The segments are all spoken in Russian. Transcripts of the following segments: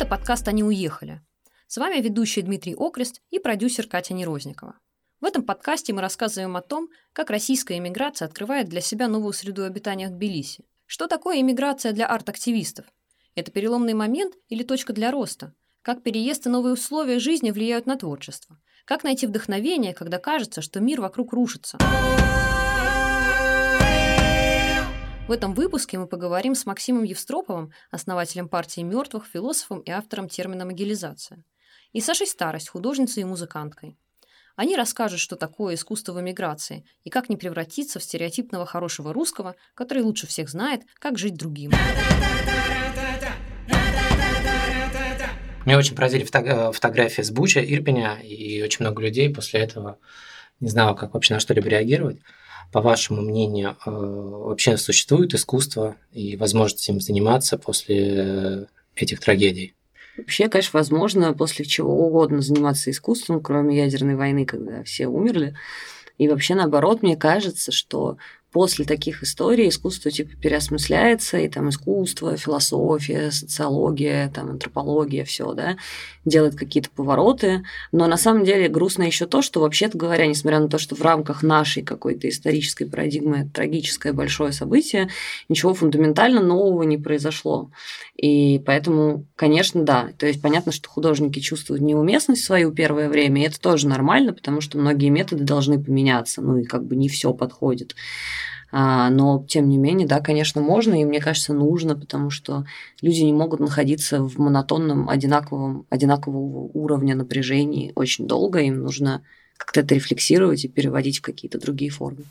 Это подкаст «Они уехали». С вами ведущий Дмитрий Окрест и продюсер Катя Нерозникова. В этом подкасте мы рассказываем о том, как российская иммиграция открывает для себя новую среду обитания в Тбилиси. Что такое иммиграция для арт-активистов? Это переломный момент или точка для роста? Как переезд и новые условия жизни влияют на творчество? Как найти вдохновение, когда кажется, что мир вокруг рушится? В этом выпуске мы поговорим с Максимом Евстроповым, основателем партии мертвых, философом и автором термина «могилизация», и Сашей Старость, художницей и музыканткой. Они расскажут, что такое искусство в эмиграции и как не превратиться в стереотипного хорошего русского, который лучше всех знает, как жить другим. Меня очень поразили фото- фотографии с Буча, Ирпеня, и очень много людей после этого не знало, как вообще на что-либо реагировать по вашему мнению, э, вообще существует искусство и возможность им заниматься после этих трагедий? Вообще, конечно, возможно после чего угодно заниматься искусством, кроме ядерной войны, когда все умерли. И вообще, наоборот, мне кажется, что после таких историй искусство типа переосмысляется, и там искусство, философия, социология, там антропология, все, да, делает какие-то повороты. Но на самом деле грустно еще то, что вообще-то говоря, несмотря на то, что в рамках нашей какой-то исторической парадигмы трагическое большое событие, ничего фундаментально нового не произошло. И поэтому, конечно, да. То есть понятно, что художники чувствуют неуместность свою первое время, и это тоже нормально, потому что многие методы должны поменяться, ну и как бы не все подходит. А, но, тем не менее, да, конечно, можно, и мне кажется, нужно, потому что люди не могут находиться в монотонном, одинаковом, одинакового уровня напряжения очень долго, им нужно как-то это рефлексировать и переводить в какие-то другие формы.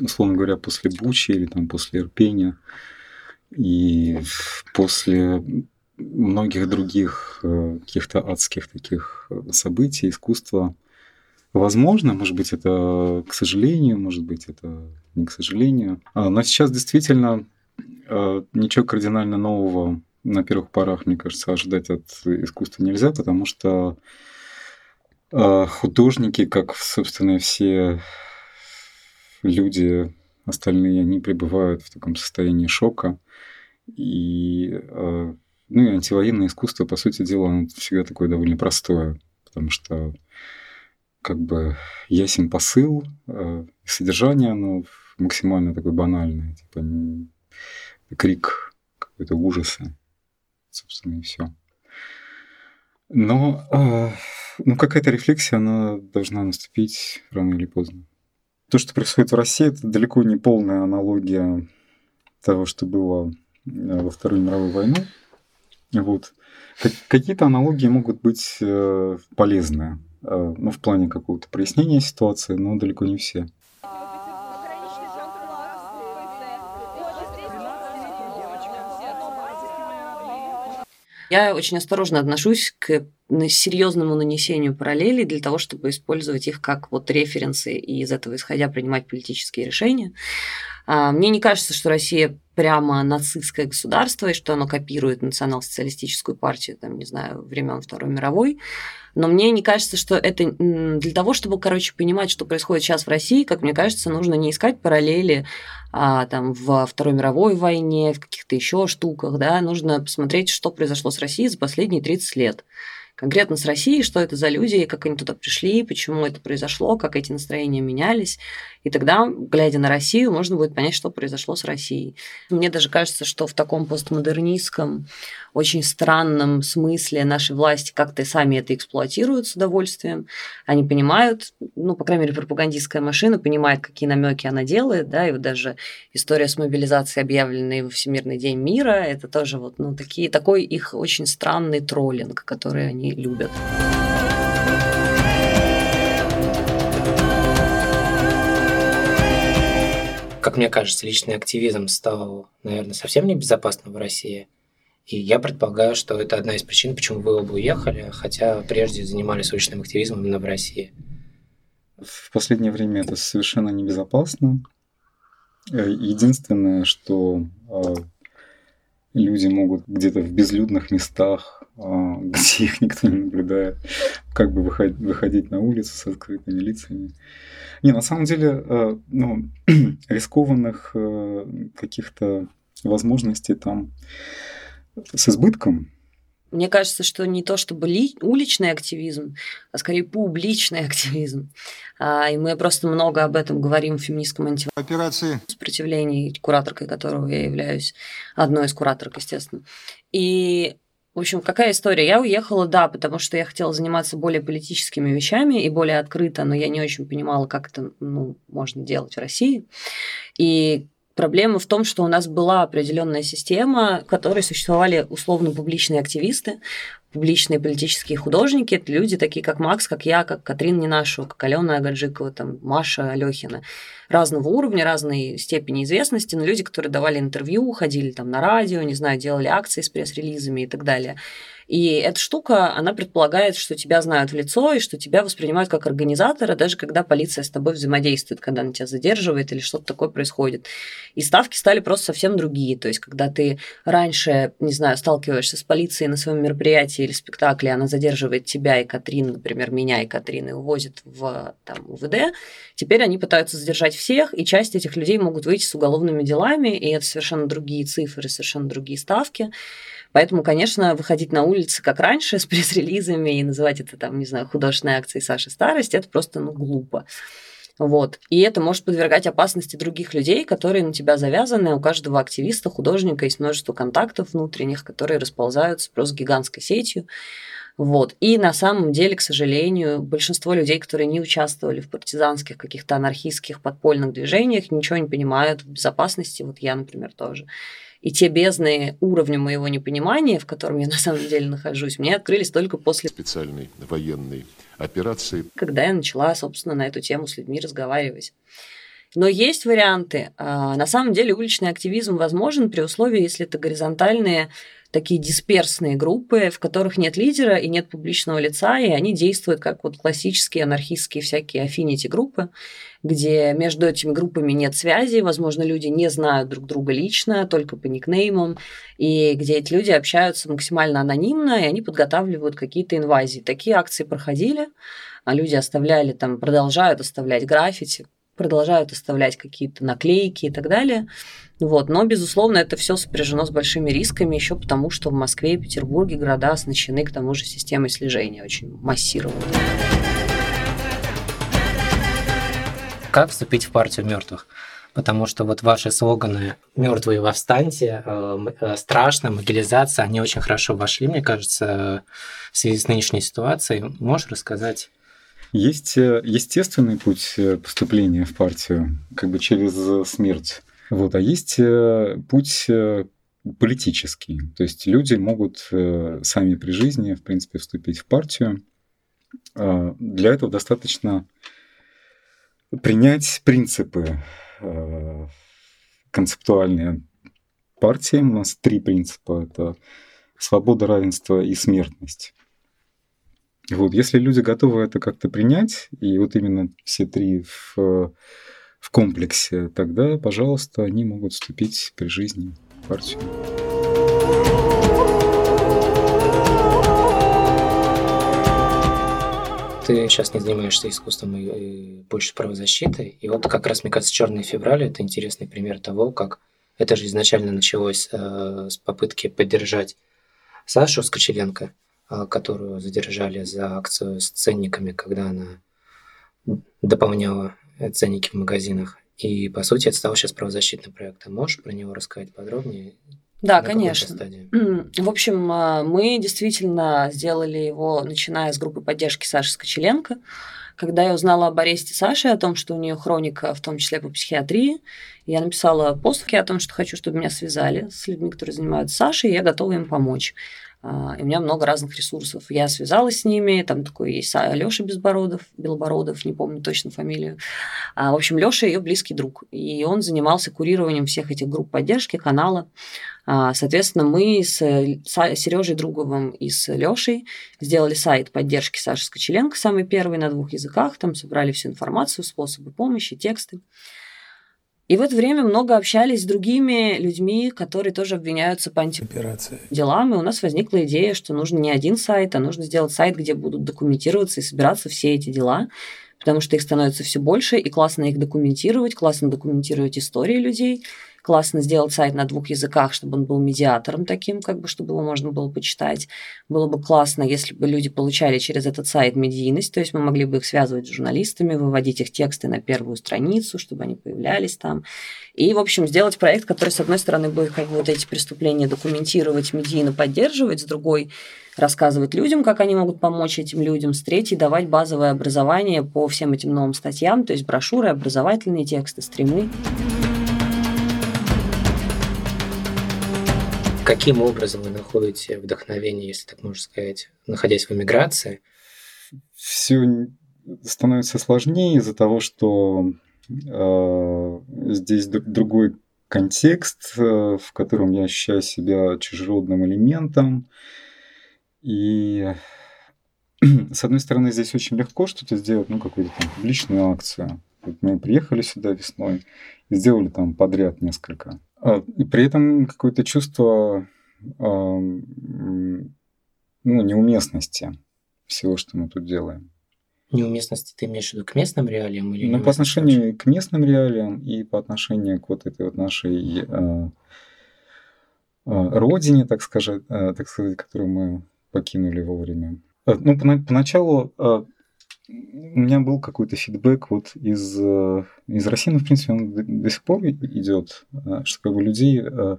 Условно говоря, после Бучи или там после Ирпения и после многих других э, каких-то адских таких э, событий, искусства. Возможно, может быть, это к сожалению, может быть, это не к сожалению. А, но сейчас действительно э, ничего кардинально нового на первых порах, мне кажется, ожидать от искусства нельзя, потому что художники, как, собственно, все люди остальные, они пребывают в таком состоянии шока. И ну и антивоенное искусство, по сути дела, оно всегда такое довольно простое, потому что как бы ясен посыл, э, содержание, оно максимально такое банальное, типа крик какой-то ужаса, собственно, и все. Но э, ну, какая-то рефлексия, она должна наступить рано или поздно. То, что происходит в России, это далеко не полная аналогия того, что было э, во Вторую мировую войну. Вот. Какие-то аналогии могут быть э, полезны, э, ну, в плане какого-то прояснения ситуации, но далеко не все. Я очень осторожно отношусь к серьезному нанесению параллелей для того, чтобы использовать их как вот референсы и из этого исходя принимать политические решения. А, мне не кажется, что Россия прямо нацистское государство и что оно копирует национал-социалистическую партию, там, не знаю, времен Второй мировой. Но мне не кажется, что это для того, чтобы, короче, понимать, что происходит сейчас в России, как мне кажется, нужно не искать параллели а, там, во Второй мировой войне, в каких-то еще штуках, да, нужно посмотреть, что произошло с Россией за последние 30 лет конкретно с Россией, что это за люди, как они туда пришли, почему это произошло, как эти настроения менялись. И тогда, глядя на Россию, можно будет понять, что произошло с Россией. Мне даже кажется, что в таком постмодернистском, очень странном смысле наши власти как-то сами это эксплуатируют с удовольствием. Они понимают, ну, по крайней мере, пропагандистская машина понимает, какие намеки она делает, да, и вот даже история с мобилизацией, объявленной во Всемирный день мира, это тоже вот, ну, такие, такой их очень странный троллинг, который они любят. Как мне кажется, личный активизм стал, наверное, совсем небезопасным в России. И я предполагаю, что это одна из причин, почему вы оба уехали, хотя прежде занимались уличным активизмом именно в России. В последнее время это совершенно небезопасно. Э, единственное, что э, люди могут где-то в безлюдных местах, где их никто не наблюдает, как бы выходить, выходить на улицу с открытыми лицами. Не, на самом деле, э, ну, рискованных э, каких-то возможностей там с избытком. Мне кажется, что не то чтобы ли, уличный активизм, а скорее публичный активизм. А, и мы просто много об этом говорим в феминистском антиоперации сопротивлении, кураторкой которого я являюсь, одной из кураторок, естественно. И в общем, какая история? Я уехала, да, потому что я хотела заниматься более политическими вещами и более открыто, но я не очень понимала, как это ну, можно делать в России. И Проблема в том, что у нас была определенная система, в которой существовали условно публичные активисты, публичные политические художники. Это люди такие, как Макс, как я, как Катрин Ненашева, как Алена Агаджикова, там, Маша Алехина. Разного уровня, разной степени известности, но люди, которые давали интервью, ходили там на радио, не знаю, делали акции с пресс-релизами и так далее. И эта штука, она предполагает, что тебя знают в лицо и что тебя воспринимают как организатора, даже когда полиция с тобой взаимодействует, когда она тебя задерживает или что-то такое происходит. И ставки стали просто совсем другие. То есть, когда ты раньше, не знаю, сталкиваешься с полицией на своем мероприятии или спектакле, она задерживает тебя и Катрин, например, меня и Катрин, и увозит в там, УВД, теперь они пытаются задержать всех, и часть этих людей могут выйти с уголовными делами, и это совершенно другие цифры, совершенно другие ставки. Поэтому, конечно, выходить на улицы, как раньше, с пресс-релизами и называть это, там, не знаю, художественной акцией Саши Старость, это просто, ну, глупо. Вот. И это может подвергать опасности других людей, которые на тебя завязаны. У каждого активиста, художника есть множество контактов внутренних, которые расползаются просто гигантской сетью. Вот. И на самом деле, к сожалению, большинство людей, которые не участвовали в партизанских каких-то анархистских подпольных движениях, ничего не понимают в безопасности. Вот я, например, тоже. И те бездны уровня моего непонимания, в котором я на самом деле нахожусь, мне открылись только после специальной военной операции. Когда я начала, собственно, на эту тему с людьми разговаривать. Но есть варианты. А, на самом деле уличный активизм возможен при условии, если это горизонтальные такие дисперсные группы, в которых нет лидера и нет публичного лица, и они действуют как вот классические анархистские всякие афfinity группы, где между этими группами нет связи, возможно, люди не знают друг друга лично, только по никнеймам, и где эти люди общаются максимально анонимно, и они подготавливают какие-то инвазии. Такие акции проходили, а люди оставляли там, продолжают оставлять граффити, продолжают оставлять какие-то наклейки и так далее. Вот. Но, безусловно, это все сопряжено с большими рисками, еще потому, что в Москве и Петербурге города оснащены к тому же системой слежения очень массированной. Как вступить в партию мертвых? Потому что вот ваши слоганы «Мертвые восстаньте», э, э, «Страшно», «Могилизация», они очень хорошо вошли, мне кажется, в связи с нынешней ситуацией. Можешь рассказать? Есть э, естественный путь поступления в партию, как бы через смерть. Вот, а есть путь политический. То есть люди могут сами при жизни, в принципе, вступить в партию. А, для этого достаточно принять принципы э, концептуальные партии. У нас три принципа. Это свобода, равенство и смертность. Вот, если люди готовы это как-то принять, и вот именно все три в, в комплексе, тогда, пожалуйста, они могут вступить при жизни в партию. ты сейчас не занимаешься искусством и, больше правозащитой. И вот как раз, мне кажется, «Черный февраль» — это интересный пример того, как это же изначально началось э, с попытки поддержать Сашу Скочеленко, которую задержали за акцию с ценниками, когда она дополняла ценники в магазинах. И, по сути, это стал сейчас правозащитным проектом. Можешь про него рассказать подробнее? Да, На конечно. В общем, а, мы действительно сделали его, начиная с группы поддержки Саши Скочеленко. Когда я узнала об аресте Саши, о том, что у нее хроника, в том числе по психиатрии, я написала пост о том, что хочу, чтобы меня связали с людьми, которые занимаются Сашей, и я готова им помочь. А, и у меня много разных ресурсов. Я связалась с ними, там такой есть Леша Безбородов, Белобородов, не помню точно фамилию. А, в общем, Леша ее близкий друг, и он занимался курированием всех этих групп поддержки, канала. А, соответственно, мы с Сережей Друговым и с Лешей сделали сайт поддержки Саши Скочеленко, самый первый на двух языках, там собрали всю информацию, способы помощи, тексты. И в это время много общались с другими людьми, которые тоже обвиняются по антиделам. И у нас возникла идея, что нужно не один сайт, а нужно сделать сайт, где будут документироваться и собираться все эти дела потому что их становится все больше, и классно их документировать, классно документировать истории людей, классно сделать сайт на двух языках, чтобы он был медиатором таким, как бы, чтобы его можно было почитать. Было бы классно, если бы люди получали через этот сайт медийность, то есть мы могли бы их связывать с журналистами, выводить их тексты на первую страницу, чтобы они появлялись там. И, в общем, сделать проект, который, с одной стороны, будет как бы вот эти преступления документировать, медийно поддерживать, с другой рассказывать людям, как они могут помочь этим людям, с третьей давать базовое образование по всем этим новым статьям, то есть брошюры, образовательные тексты, стримы. Каким образом вы находите вдохновение, если так можно сказать, находясь в эмиграции? Все становится сложнее из-за того, что э, здесь другой контекст, э, в котором я ощущаю себя чужеродным элементом. И с одной стороны, здесь очень легко что-то сделать, ну, какую-то там публичную акцию. Вот мы приехали сюда весной и сделали там подряд несколько и при этом какое-то чувство ну, неуместности всего, что мы тут делаем. Неуместности ты имеешь в виду к местным реалиям или Ну, по отношению к местным реалиям и по отношению к вот этой вот нашей э, э, родине, так сказать, э, так сказать, которую мы покинули вовремя. Э, ну, поначалу у меня был какой-то фидбэк вот из, э, из России, но, в принципе, он до, до сих пор идет, э, что как бы людей, э,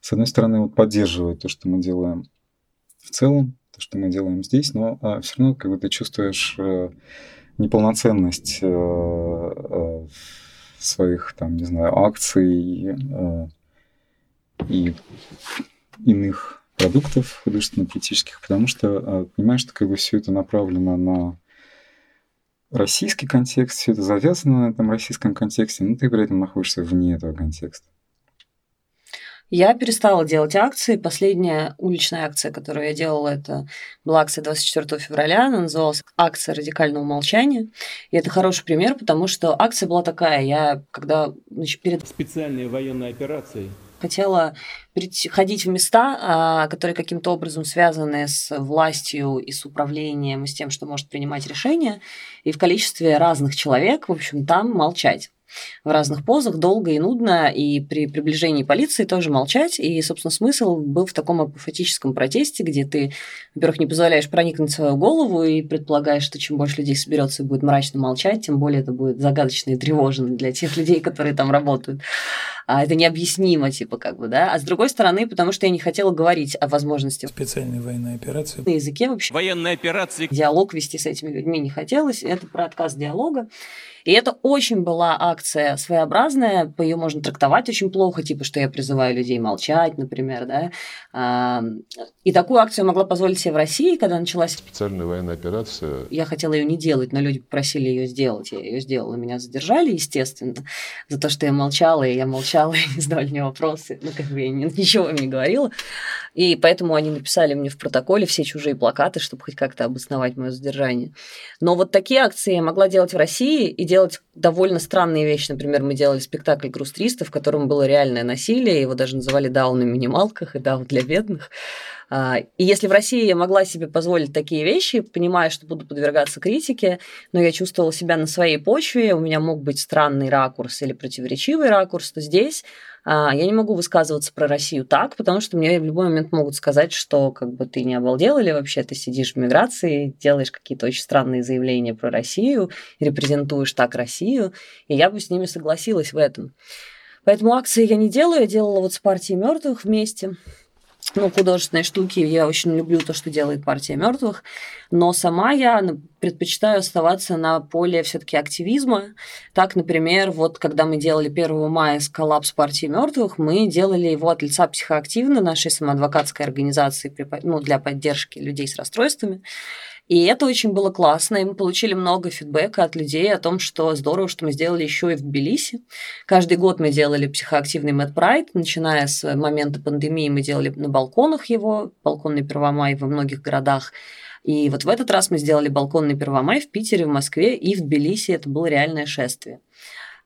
с одной стороны, вот поддерживает то, что мы делаем в целом, то, что мы делаем здесь, но все равно как бы ты чувствуешь неполноценность своих, там, не знаю, акций и иных продуктов художественно-критических, потому что понимаешь, что как бы все это направлено на российский контекст, все это завязано на этом российском контексте, но ты при этом находишься вне этого контекста. Я перестала делать акции. Последняя уличная акция, которую я делала, это была акция 24 февраля. Она называлась «Акция радикального молчания». И это хороший пример, потому что акция была такая. Я, когда значит, перед... Специальной военной операцией хотела ходить в места, а, которые каким-то образом связаны с властью и с управлением, и с тем, что может принимать решения, и в количестве разных человек, в общем, там молчать в разных позах, долго и нудно, и при приближении полиции тоже молчать. И, собственно, смысл был в таком апофатическом протесте, где ты, во-первых, не позволяешь проникнуть в свою голову и предполагаешь, что чем больше людей соберется и будет мрачно молчать, тем более это будет загадочно и тревожно для тех людей, которые там работают. А это необъяснимо, типа, как бы, да. А с другой стороны, потому что я не хотела говорить о возможности специальной военной операции. На языке вообще. Военной операции. Диалог вести с этими людьми не хотелось. Это про отказ диалога. И это очень была акция своеобразная, по ее можно трактовать очень плохо, типа, что я призываю людей молчать, например, да. И такую акцию могла позволить себе в России, когда началась... Специальная военная операция. Я хотела ее не делать, но люди попросили ее сделать. Я ее сделала, меня задержали, естественно, за то, что я молчала, и я молчала, и не задавали мне вопросы. Ну, как бы я ничего им не говорила. И поэтому они написали мне в протоколе все чужие плакаты, чтобы хоть как-то обосновать мое задержание. Но вот такие акции я могла делать в России и делать довольно странные вещи. Например, мы делали спектакль «Груз 300», в котором было реальное насилие, его даже называли «Даун на минималках» и «Даун для бедных». А, и если в России я могла себе позволить такие вещи, понимая, что буду подвергаться критике, но я чувствовала себя на своей почве, у меня мог быть странный ракурс или противоречивый ракурс, то здесь я не могу высказываться про Россию так, потому что мне в любой момент могут сказать, что как бы ты не обалдел или вообще ты сидишь в миграции, делаешь какие-то очень странные заявления про Россию, репрезентуешь так Россию, и я бы с ними согласилась в этом. Поэтому акции я не делаю, я делала вот с партией мертвых вместе ну, художественные штуки. Я очень люблю то, что делает партия мертвых. Но сама я предпочитаю оставаться на поле все-таки активизма. Так, например, вот когда мы делали 1 мая с коллапс партии мертвых, мы делали его от лица психоактивной нашей самоадвокатской организации ну, для поддержки людей с расстройствами. И это очень было классно, и мы получили много фидбэка от людей о том, что здорово, что мы сделали еще и в Тбилиси. Каждый год мы делали психоактивный Mad Pride, начиная с момента пандемии мы делали на балконах его, балконный Первомай во многих городах. И вот в этот раз мы сделали балконный Первомай в Питере, в Москве и в Тбилиси. Это было реальное шествие.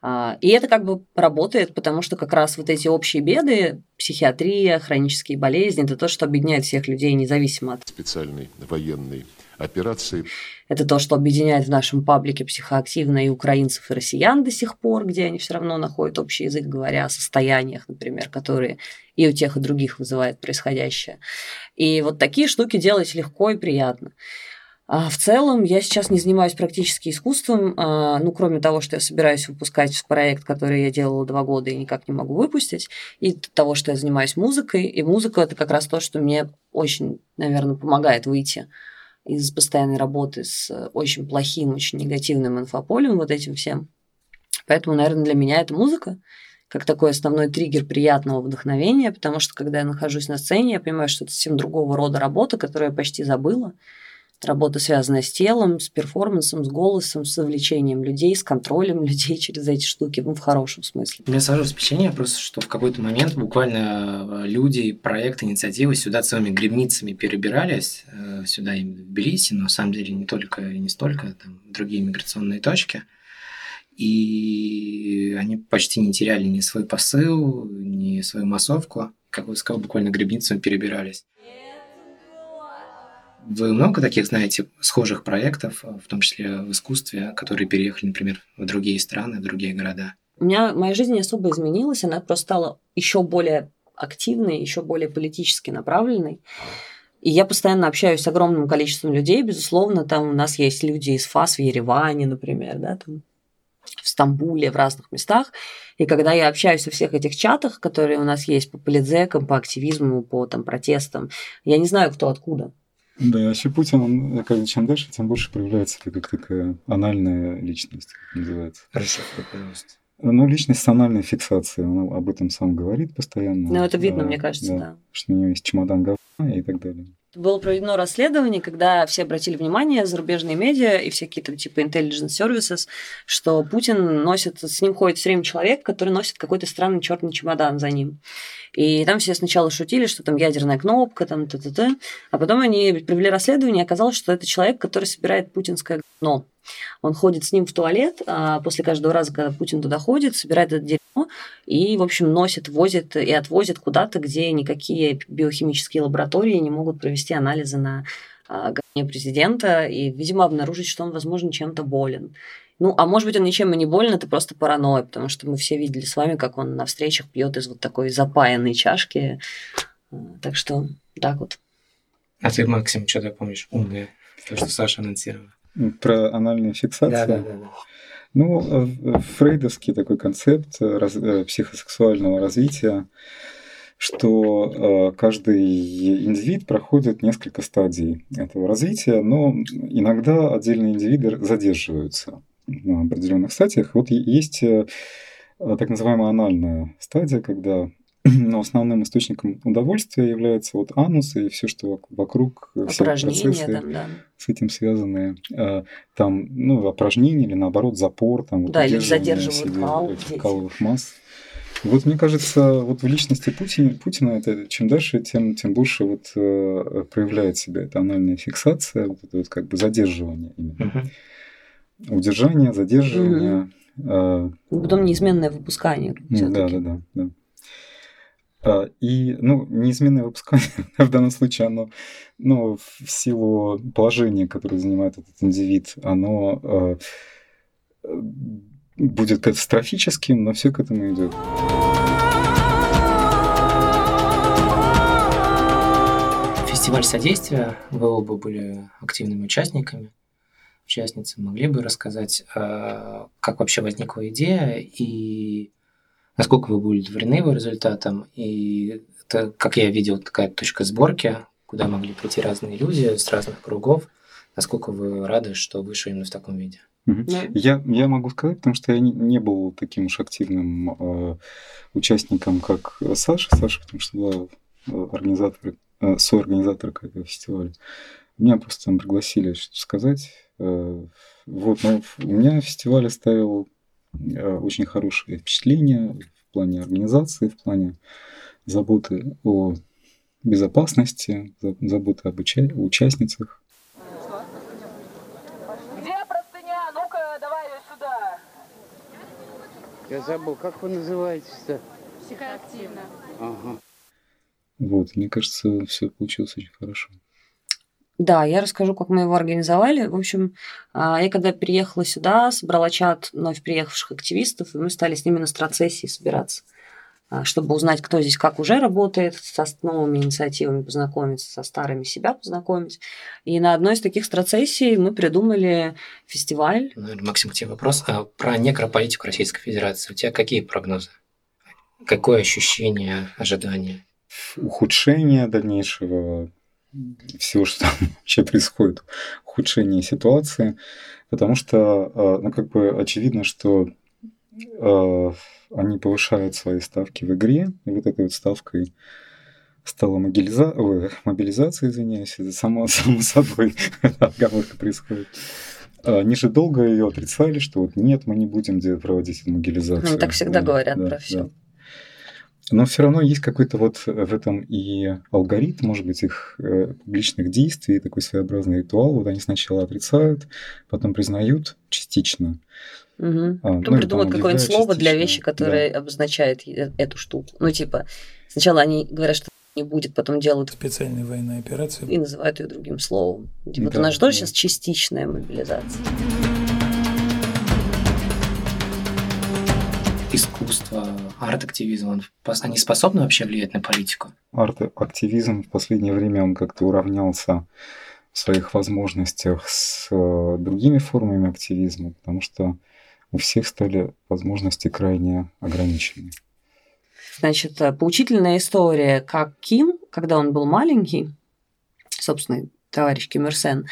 А, и это как бы работает, потому что как раз вот эти общие беды, психиатрия, хронические болезни, это то, что объединяет всех людей независимо от специальной военной операции. Это то, что объединяет в нашем паблике психоактивно и украинцев, и россиян до сих пор, где они все равно находят общий язык, говоря о состояниях, например, которые и у тех, и других вызывает происходящее. И вот такие штуки делать легко и приятно. А в целом я сейчас не занимаюсь практически искусством, а, ну, кроме того, что я собираюсь выпускать проект, который я делала два года и никак не могу выпустить, и того, что я занимаюсь музыкой. И музыка – это как раз то, что мне очень, наверное, помогает выйти из постоянной работы с очень плохим, очень негативным инфополем, вот этим всем. Поэтому, наверное, для меня это музыка как такой основной триггер приятного вдохновения, потому что когда я нахожусь на сцене, я понимаю, что это совсем другого рода работа, которую я почти забыла, Работа, связанная с телом, с перформансом, с голосом, с завлечением людей, с контролем людей через эти штуки, ну, в хорошем смысле. У меня сложилось впечатление просто, что в какой-то момент буквально э, люди, проекты, инициативы сюда целыми грибницами перебирались, э, сюда именно в Тбилиси, но на самом деле не только и не столько, там другие миграционные точки. И они почти не теряли ни свой посыл, ни свою массовку. Как вы сказали, буквально грибницами перебирались. Вы много таких знаете схожих проектов, в том числе в искусстве, которые переехали, например, в другие страны, в другие города? У меня моя жизнь не особо изменилась, она просто стала еще более активной, еще более политически направленной. И я постоянно общаюсь с огромным количеством людей, безусловно, там у нас есть люди из ФАС в Ереване, например, да, там в Стамбуле, в разных местах. И когда я общаюсь во всех этих чатах, которые у нас есть по политзекам, по активизму, по там, протестам, я не знаю, кто откуда. Да, вообще Путин, он, как чем дальше, тем больше проявляется как такая анальная личность, как называется. Расшифруй, пожалуйста. Ну, личность с анальной фиксацией, он об этом сам говорит постоянно. Ну, это видно, да, мне кажется, да. да. Что у него есть чемодан говна и так далее. Было проведено расследование, когда все обратили внимание, зарубежные медиа и всякие там типа intelligence services, что Путин носит, с ним ходит все время человек, который носит какой-то странный черный чемодан за ним. И там все сначала шутили, что там ядерная кнопка, там т-т-т. А потом они провели расследование, и оказалось, что это человек, который собирает путинское говно. Он ходит с ним в туалет, а после каждого раза, когда Путин туда ходит, собирает это дерьмо и, в общем, носит, возит и отвозит куда-то, где никакие биохимические лаборатории не могут провести анализы на а, говне президента и, видимо, обнаружить, что он, возможно, чем-то болен. Ну, а может быть, он ничем и не болен, это просто паранойя, потому что мы все видели с вами, как он на встречах пьет из вот такой запаянной чашки. А, так что так вот. А ты, Максим, что ты помнишь умное, то, что Саша анонсировал? Про анальную фиксацию? Да, да, да. да. Ну, э, фрейдовский такой концепт э, раз, э, психосексуального развития, что каждый индивид проходит несколько стадий этого развития, но иногда отдельные индивиды задерживаются на определенных стадиях. Вот есть так называемая анальная стадия, когда но основным источником удовольствия является вот анус и все, что вокруг, э, все процессы там, да. с этим связанные. Э, там, ну, упражнения или наоборот запор, там, да, или задерживают кал, каловых масс. Вот мне кажется, вот в личности Путина, Путина это чем дальше, тем, тем больше вот э, проявляет себя эта анальная фиксация, вот это вот как бы задерживание именно. Uh-huh удержание, задерживание. Mm-hmm. Потом неизменное выпускание. Да, да, да, да. А, и, ну, неизменное выпускание в данном случае, оно, ну, в силу положения, которое занимает этот индивид, оно э, будет катастрофическим, но все к этому идет. Фестиваль содействия, вы оба были активными участниками участницы могли бы рассказать, э, как вообще возникла идея и насколько вы были удовлетворены его результатом. И это, как я видел, такая точка сборки, куда могли прийти разные люди с разных кругов. Насколько вы рады, что вышли именно в таком виде? Я, я могу сказать, потому что я не, не был таким уж активным э, участником, как Саша. Саша, потому что была э, организатор, э, соорганизатор этого фестиваля. Меня просто там пригласили что сказать. Э, вот, но у меня фестиваль оставил э, очень хорошее впечатление в плане организации, в плане заботы о безопасности, заботы об уча- участницах. Где простыня? Ну-ка, давай ее сюда. Я забыл, как вы называетесь-то? Психоактивно. Ага. Вот, мне кажется, все получилось очень хорошо. Да, я расскажу, как мы его организовали. В общем, а, я когда переехала сюда, собрала чат вновь приехавших активистов, и мы стали с ними на страцессии собираться, а, чтобы узнать, кто здесь как уже работает, со новыми инициативами познакомиться, со старыми себя познакомить. И на одной из таких страцессий мы придумали фестиваль. Наверное, Максим, к тебе вопрос. А про некрополитику Российской Федерации у тебя какие прогнозы? Какое ощущение, ожидание? Ухудшение дальнейшего всего, что там вообще происходит, ухудшение ситуации, потому что, а, ну, как бы очевидно, что э, они повышают свои ставки в игре, и вот этой вот ставкой стала мобилиза... Ой, мобилизация, извиняюсь, это само, само собой отговорка происходит. Они же долго ее отрицали, что вот нет, мы не будем проводить мобилизацию. Они так всегда да, говорят да, про все. Да. Но все равно есть какой-то вот в этом и алгоритм, может быть, их э, публичных действий, такой своеобразный ритуал. Вот они сначала отрицают, потом признают частично. Угу. А, потом ну, придумают какое-нибудь слово для вещи, которое да. обозначает э, эту штуку. Ну, типа, сначала они говорят, что не будет, потом делают специальная военная операция и называют ее другим словом. Типа, да, у нас что да. сейчас частичная мобилизация. Искусство, арт-активизм, он, они способны вообще влиять на политику? Арт-активизм в последнее время он как-то уравнялся в своих возможностях с э, другими формами активизма, потому что у всех стали возможности крайне ограничены. Значит, э, поучительная история, как Ким, когда он был маленький, собственно, товарищ Ким Ир Сен,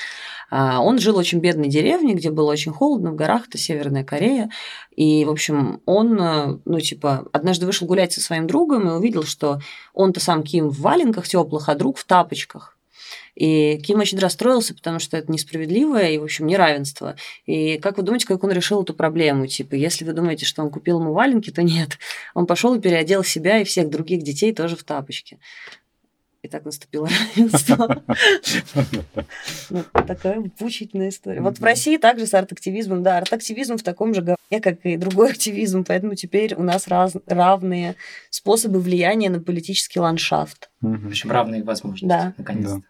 а, он жил в очень бедной деревне, где было очень холодно, в горах, это Северная Корея. И, в общем, он, э, ну, типа, однажды вышел гулять со своим другом и увидел, что он-то сам Ким в валенках теплых, а друг в тапочках. И Ким очень расстроился, потому что это несправедливое и, в общем, неравенство. И как вы думаете, как он решил эту проблему? Типа, если вы думаете, что он купил ему валенки, то нет. Он пошел и переодел себя и всех других детей тоже в тапочки. И так наступило равенство. Ну, такая поучительная история. Вот в России также с арт-активизмом, да, арт-активизм в таком же говне, как и другой активизм, поэтому теперь у нас равные способы влияния на политический ландшафт. В общем, равные возможности, да. наконец-то.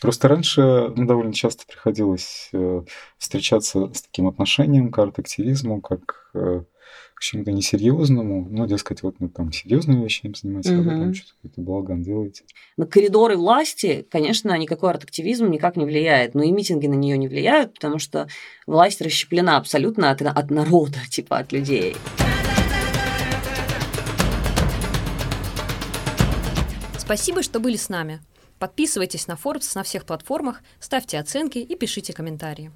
Просто раньше ну, довольно часто приходилось э, встречаться с таким отношением к арт-активизму, как э, к чему-то несерьезному, ну, дескать, вот мы там серьезными вещами занимаемся, угу. а вы там что-то какой-то балаган делаете. На коридоры власти, конечно, никакой арт-активизм никак не влияет, но и митинги на нее не влияют, потому что власть расщеплена абсолютно от, от народа, типа от людей. Спасибо, что были с нами. Подписывайтесь на Forbes на всех платформах, ставьте оценки и пишите комментарии.